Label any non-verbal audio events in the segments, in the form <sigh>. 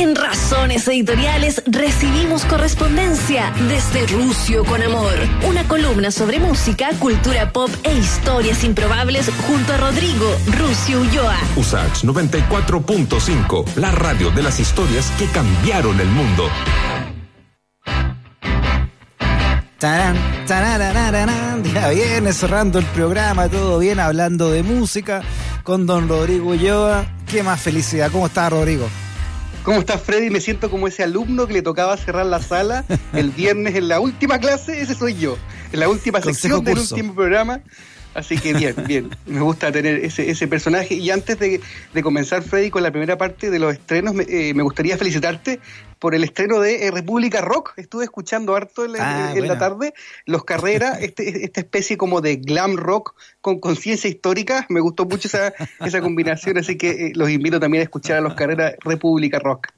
En Razones Editoriales recibimos correspondencia desde Rusio con Amor, una columna sobre música, cultura pop e historias improbables junto a Rodrigo Rusio Ulloa. Usach 94.5, la radio de las historias que cambiaron el mundo. Tarán, tararararán, día viernes cerrando el programa, todo bien, hablando de música con don Rodrigo Ulloa. Qué más felicidad. ¿Cómo está Rodrigo? ¿Cómo estás, Freddy? Me siento como ese alumno que le tocaba cerrar la sala el viernes en la última clase. Ese soy yo. En la última sección del último programa. Así que bien, <laughs> bien. Me gusta tener ese, ese personaje. Y antes de, comenzar, Freddy, con la primera parte de los estrenos, me, eh, gustaría felicitarte por el estreno de eh, República Rock. Estuve escuchando harto en, la ah, tarde los carreras, <laughs> este, esta especie como de glam rock con conciencia histórica. Me gustó mucho esa, esa combinación, así que eh, los invito también a escuchar a los carreras República Rock.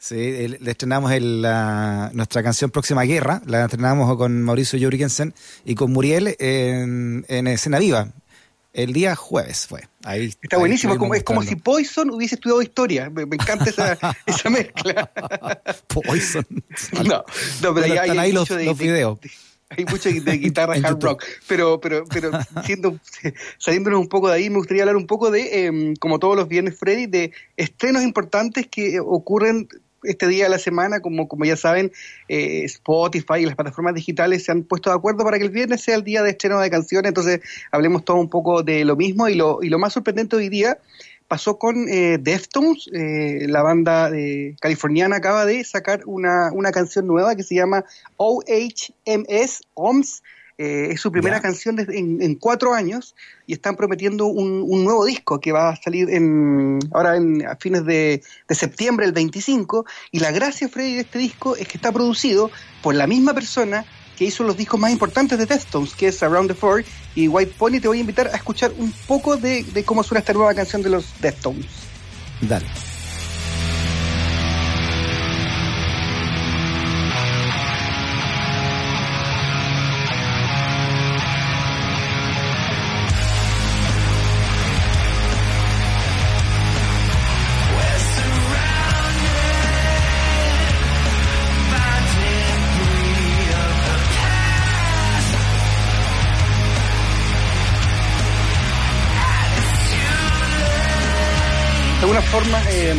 Sí, le estrenamos el, nuestra canción Próxima Guerra, la estrenamos con Mauricio Jurgensen y con Muriel en, Escena Viva. El día jueves fue. Ahí, Está buenísimo, es como, es como si Poison hubiese estudiado historia. Me, encanta esa, <laughs> esa mezcla. Poison. <laughs> no, no, pero ahí, están ahí los, videos. hay mucho de <laughs> guitarra hard rock, pero, pero, pero siendo, saliéndonos un poco de ahí, me gustaría hablar un poco de, em, como todos los viernes, Freddy, de estrenos importantes que ocurren este día de la semana, como, como ya saben, eh, Spotify y las plataformas digitales se han puesto de acuerdo para que el viernes sea el día de estreno de canciones, entonces hablemos todo un poco de lo mismo. Y lo, y lo más sorprendente hoy día pasó con eh, Deftones, eh, la banda de, californiana acaba de sacar una, una canción nueva que se llama OHMS, OMS, eh, es su primera canción en, cuatro años y están prometiendo un, nuevo disco que va a salir en, ahora en, a fines de, septiembre, el 25. Y la gracia, Freddy, de este disco es que está producido por la misma persona que hizo los discos más importantes de Deftones, que es Around the Four y White Pony. Te voy a invitar a escuchar un poco de, de cómo suena esta nueva canción de los Deftones. Dale. Forma, eh,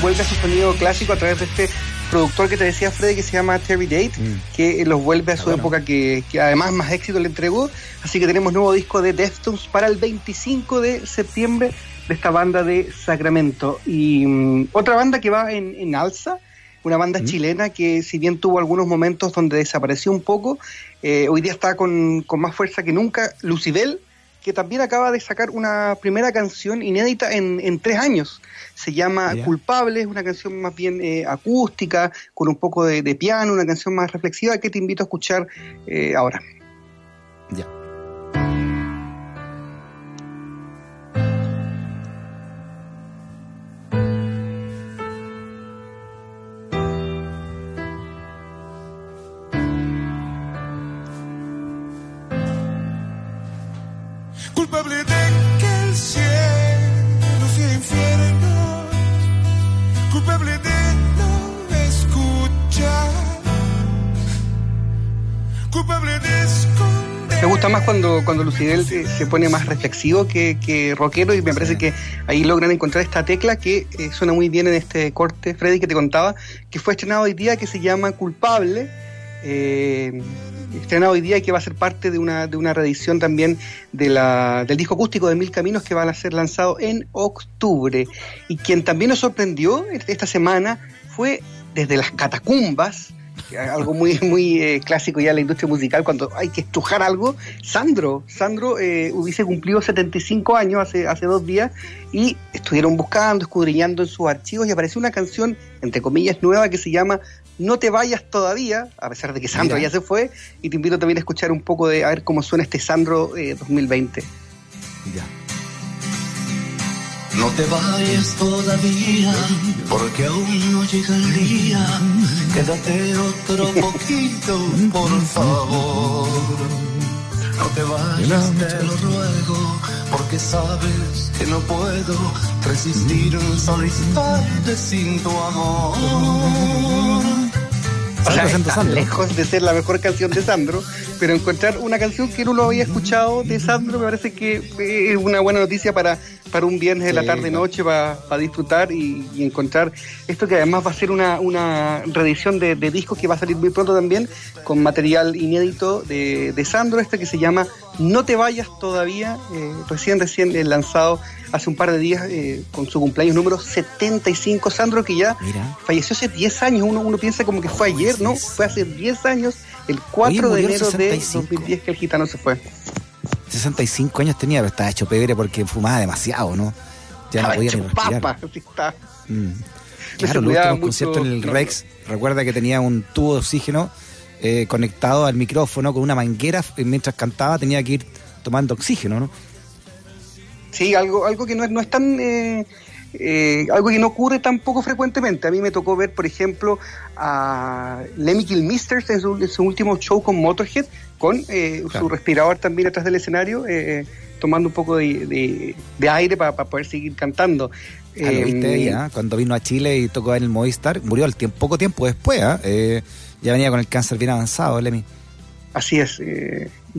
vuelve a su sonido clásico a través de este productor que te decía Freddy que se llama Terry Date, mm. que los vuelve a su época que, además más éxito le entregó. Así que tenemos nuevo disco de Deftones para el 25 de septiembre de esta banda de Sacramento. Y mm, otra banda que va en, alza, una banda mm. chilena que si bien tuvo algunos momentos donde desapareció un poco, eh, hoy día está con, con más fuerza que nunca, Lucibel que también acaba de sacar una primera canción inédita en, en tres años. Se llama Culpable, es una canción más bien eh, acústica, con un poco de, piano, una canción más reflexiva que te invito a escuchar eh, ahora. Ya. Más cuando, cuando Lucidel se, pone más reflexivo que, que, rockero y me parece que ahí logran encontrar esta tecla que eh, suena muy bien en este corte, Freddy, que te contaba, que fue estrenado hoy día, que se llama Culpable. Eh, estrenado hoy día y que va a ser parte de una, de una reedición también de la, del disco acústico de Mil Caminos que va a ser lanzado en octubre. Y quien también nos sorprendió esta semana fue desde las catacumbas algo muy <laughs> muy eh, clásico ya en la industria musical cuando hay que estrujar algo. Sandro, Sandro eh, hubiese cumplido 75 años hace, hace dos días y estuvieron buscando, escudriñando en sus archivos y apareció una canción, entre comillas, nueva que se llama No te vayas todavía, a pesar de que Sandro ya se fue, y te invito también a escuchar un poco de a ver cómo suena este Sandro 2020. Eh, ya. No te vayas todavía, porque aún no llega el día. Quédate otro <laughs> poquito, por favor. No te vayas, te lo ruego, porque sabes que no puedo resistir un solo instante sin tu amor. O sea, está lejos de ser la mejor canción de Sandro, pero encontrar una canción que no lo había escuchado de Sandro me parece que es una buena noticia para, para un viernes de la tarde-noche para disfrutar y, encontrar esto que además va a ser una, una reedición de, discos que va a salir muy pronto también con material inédito de, de Sandro, este que se llama No te vayas todavía, eh, recién, recién lanzado hace un par de días eh, con su cumpleaños número 75, Sandro, que ya falleció hace 10 años. Uno, uno piensa como que fue ayer, ¿no? Fue hace 10 años, el 4 de enero de 2010 que el gitano se fue. 65 años tenía, pero estaba hecho pebre porque fumaba demasiado, ¿no? Ya no podía ni respirar. Papa, está. Mm. Claro, el último concierto en el Rex, recuerda que tenía un tubo de oxígeno eh, conectado al micrófono con una manguera y mientras cantaba tenía que ir tomando oxígeno, ¿no? Sí, algo, algo que no es, no es tan... Eh, eh, algo que no ocurre tan poco frecuentemente. A mí me tocó ver, por ejemplo, a Lemmy Kilmister en su, en su último show con Motorhead, con eh, su respirador también atrás del escenario, tomando un poco de, aire para poder seguir cantando. Ah, lo viste em, cuando vino a Chile y tocó en el Movistar, murió al tiempo, poco tiempo después, ¿ah? ya venía con el cáncer bien avanzado, Lemmy. Así es.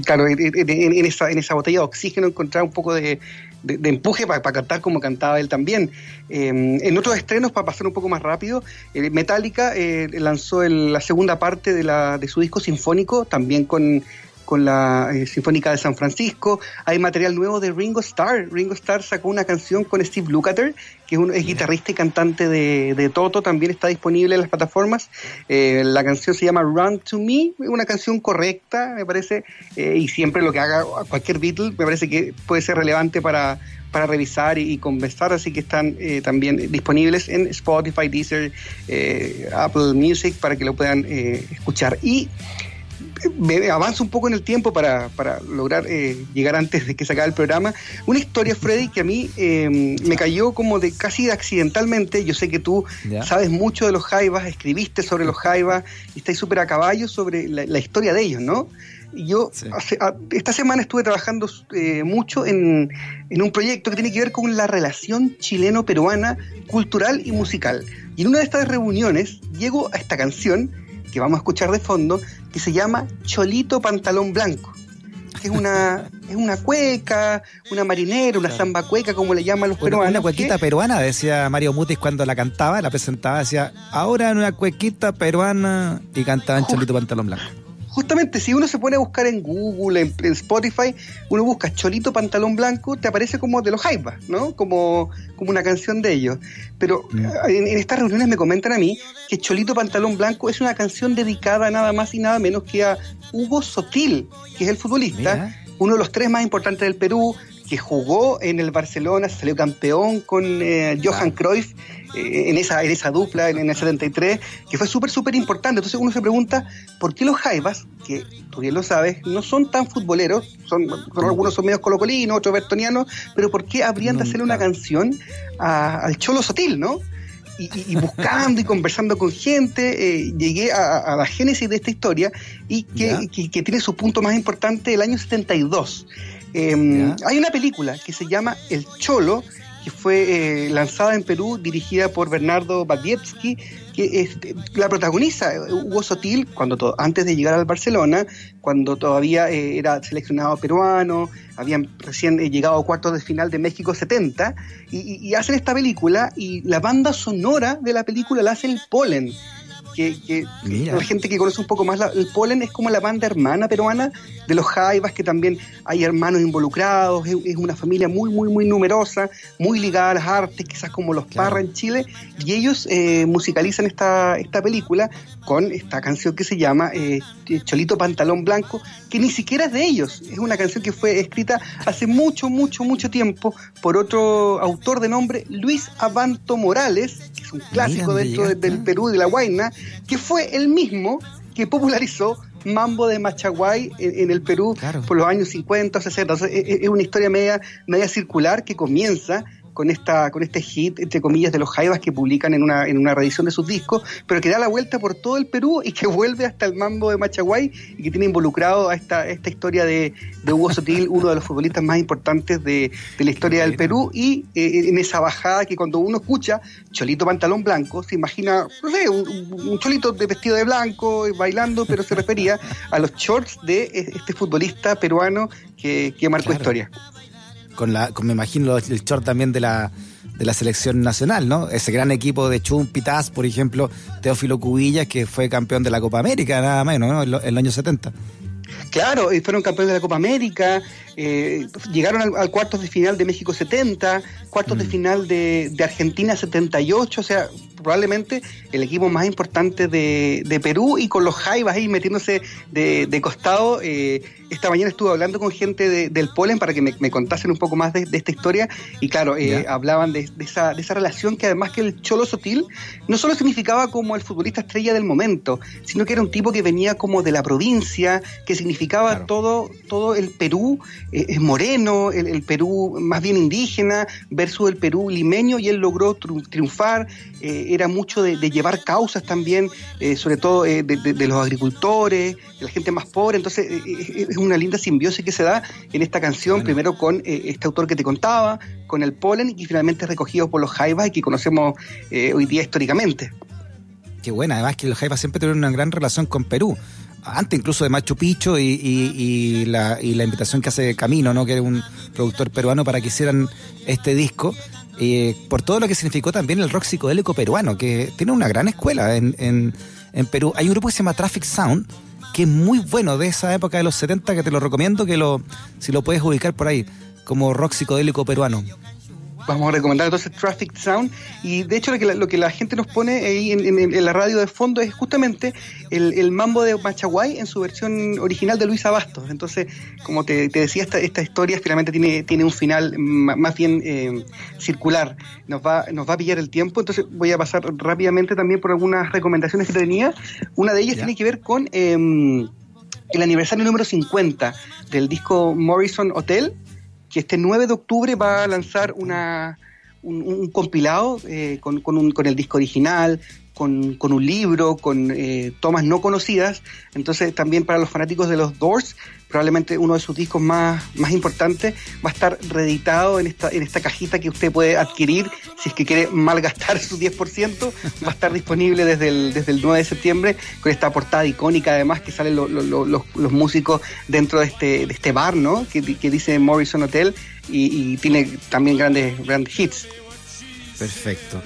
claro, en, esa, en esa botella de oxígeno encontrar un poco de, de, empuje para cantar como cantaba él también. Em, en otros estrenos, para pasar un poco más rápido, eh, Metallica eh, lanzó la segunda parte de, la, de su disco sinfónico, también con con la eh, Sinfónica de San Francisco. Hay material nuevo de Ringo Starr. Ringo Starr sacó una canción con Steve Lukather, que es, un, guitarrista y cantante de, Toto, también está disponible en las plataformas. Eh, la canción se llama Run to Me, una canción correcta, me parece, eh, y siempre lo que haga cualquier Beatle me parece que puede ser relevante para, para revisar y, conversar, así que están también disponibles en Spotify, Deezer, Apple Music para que lo puedan escuchar. Y me avanzo un poco en el tiempo para, lograr eh, llegar antes de que se acabe el programa. Una historia, Freddy, que a mí em, me cayó como de casi accidentalmente. Yo sé que tú sabes mucho de los Jaivas, escribiste sobre los Jaivas y estás súper a caballo sobre la, historia de ellos, ¿no? yo esta semana estuve trabajando eh, mucho en, en, un proyecto que tiene que ver con la relación chileno-peruana cultural y musical. Y en una de estas reuniones llego a esta canción que vamos a escuchar de fondo, que se llama Cholito Pantalón Blanco. Que es una, <laughs> es una cueca, una marinera, una samba cueca, como le llaman los peruanos. Una cuequita peruana, decía Mario Mutis cuando la cantaba, la presentaba, decía, ahora en una cuequita peruana, y cantaba en Cholito Pantalón Blanco justamente si uno se pone a buscar en Google, en, Spotify, uno busca Cholito Pantalón Blanco, te aparece como de los Jaivas, ¿no? Como, como una canción de ellos. Pero mm. en, estas reuniones me comentan a mí que Cholito Pantalón Blanco es una canción dedicada nada más y nada menos que a Hugo Sotil, que es el futbolista, uno de los tres más importantes del Perú, que jugó en el Barcelona, salió campeón con eh, Johan Cruyff eh, en, esa, en esa dupla, en, el 73, que fue súper, súper importante. Entonces uno se pregunta, ¿por qué los Jaivas, que tú bien lo sabes, no son tan futboleros, son, algunos son medios colocolinos, otros bertonianos, pero ¿por qué habrían de hacerle una canción al Cholo Sotil, no? Y, buscando y conversando con gente, eh, llegué a, la génesis de esta historia y que, que, tiene su punto más importante el año 72. Em, hay una película que se llama El Cholo, que fue eh, lanzada en Perú, dirigida por Bernardo Bagievski, que este, la protagoniza Hugo Sotil cuando antes de llegar al Barcelona, cuando todavía eh, era seleccionado peruano, habían recién eh, llegado a cuartos de final de México 70, y, y, hacen esta película y la banda sonora de la película la hace el Polen que, la gente que conoce un poco más el polen es como la banda hermana peruana de los jaivas, que también hay hermanos involucrados, es, una familia muy, muy, muy numerosa, muy ligada a las artes, quizás como los Parra en Chile, y ellos eh, musicalizan esta, esta película con esta canción que se llama eh, Cholito Pantalón Blanco, que ni siquiera es de ellos, es una canción que fue escrita hace mucho, mucho, mucho tiempo por otro autor de nombre Luis Abanto Morales, que es un clásico dentro del Perú y de la Guaina, que fue el mismo que popularizó Mambo de Machaguay en, el Perú por los años 50, 60. es, una historia media, media circular que comienza con esta con este hit, entre comillas, de los Jaivas que publican en una, en una reedición de sus discos, pero que da la vuelta por todo el Perú y que <laughs> vuelve hasta el mambo de Machaguay y que tiene involucrado a esta, esta historia de, de Hugo Sotil, uno de los futbolistas más importantes de, de la historia del Perú, y eh, en esa bajada que cuando uno escucha Cholito Pantalón Blanco, se imagina, no sé, un, un Cholito de vestido de blanco, bailando, pero se refería a los shorts de este futbolista peruano que, que marcó Claro. historia. Con la, con, me imagino el short también de la de la selección nacional, ¿no? Ese gran equipo de Chumpitas, por ejemplo, Teófilo Cubillas, que fue campeón de la Copa América, nada menos, ¿no? En, lo- en los años 70. Claro, y fueron campeones de la Copa América, eh, llegaron al, al cuartos de final de México 70, cuartos de final de, de Argentina 78, o sea, probablemente el equipo más importante de, de Perú y con los Jaivas ahí metiéndose de, de costado. eh, esta mañana estuve hablando con gente de- del Polen para que me, me contasen un poco más de, esta historia y claro, eh, hablaban esa, de esa relación que además que el Cholo Sotil no solo significaba como el futbolista estrella del momento, sino que era un tipo que venía como de la provincia, que significaba Claro. todo, todo el Perú eh, es moreno, el, el Perú más bien indígena versus el Perú limeño y él logró triun- triunfar, eh, era mucho de, de llevar causas también, eh, sobre todo eh, de, de- de los agricultores, de la gente más pobre, entonces eh, es una linda simbiosis que se da en esta canción, Bueno. primero con este autor que te contaba, con el polen y finalmente recogido por los Jaivas y que conocemos hoy día históricamente. Qué buena, además que los Jaivas siempre tuvieron una gran relación con Perú. Antes incluso de Machu Picchu y, y- y la, y la invitación que hace Camino, ¿no? que era un productor peruano, para que hicieran este disco. Eh, por todo lo que significó también el rock psicodélico peruano, que tiene una gran escuela en, en, en Perú. Hay un grupo que se llama Traffic Sound, que es muy bueno de esa época de los 70, que te lo recomiendo, que lo si lo puedes ubicar por ahí, como rock psicodélico peruano. Vamos a recomendar entonces Traffic Sound y de hecho lo que la, lo que la gente nos pone ahí en, en- en la radio de fondo es justamente el, el mambo de Machaguay en su versión original de Luis Abastos. Entonces, como te, te decía, esta, esta historia finalmente tiene, tiene un final más bien eh, circular. Nos va, nos va a pillar el tiempo, entonces voy a pasar rápidamente también por algunas recomendaciones que tenía. Una de ellas tiene que ver con... em, el aniversario número 50 del disco Morrison Hotel, que este 9 de octubre va a lanzar una, un, un compilado eh, con, con un- con el disco original, con, un libro, con eh, tomas no conocidas. Entonces también para los fanáticos de los Doors, probablemente uno de sus discos más, más importantes va a estar reeditado en esta, en esta cajita que usted puede adquirir si es que quiere malgastar su 10%. Va a estar disponible desde el, desde el 9 de septiembre con esta portada icónica además que salen lo- lo- lo- los, los músicos dentro de este, de este bar, ¿no? Que, que dice Morrison Hotel y, y tiene también grandes, grandes hits. Perfecto.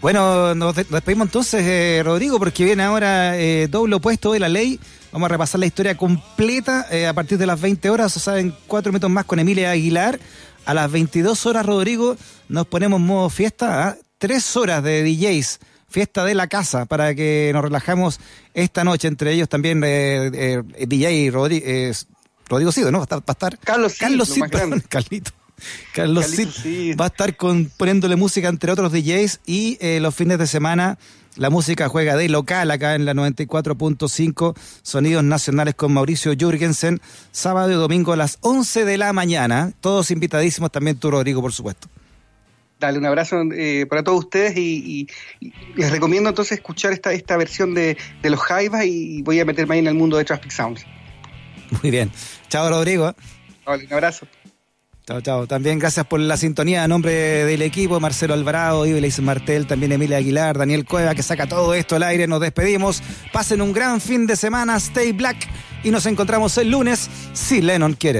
Bueno, nos, de- nos despedimos entonces, eh, Rodrigo, porque viene ahora eh, doble opuesto de la ley. Vamos a repasar la historia completa eh, a partir de las 20 horas, o sea, en cuatro minutos más con Emilia Aguilar. A las 22 horas, Rodrigo, nos ponemos modo fiesta. ¿ah? Tres horas de DJs, fiesta de la casa, para que nos relajamos esta noche. Entre ellos también eh, eh, DJ Rodri- eh, Rodrigo Cido, ¿no? Va a estar. Carlos Carlos Cid, <laughs> Carlito. Carlos Cid Cid. va a estar con, poniéndole música entre otros DJs y eh, los fines de semana la música juega de local acá en la 94.5 Sonidos Nacionales con Mauricio Jürgensen, sábado y domingo a las 11 de la mañana. Todos invitadísimos, también tú Rodrigo, por supuesto. Dale, un abrazo eh, para todos ustedes y, y- y les recomiendo entonces escuchar esta, esta versión de, de los Jaivas y voy a meterme ahí en el mundo de Traffic Sounds. Muy bien. Chao Rodrigo. Vale, un abrazo. Chao, chao. También gracias por la sintonía a nombre del equipo, Marcelo Alvarado, Ibeliz Martel, también Emilia Aguilar, Daniel Cueva, que saca todo esto al aire. Nos despedimos. Pasen un gran fin de semana. Stay black. Y nos encontramos el lunes si Lennon quiere.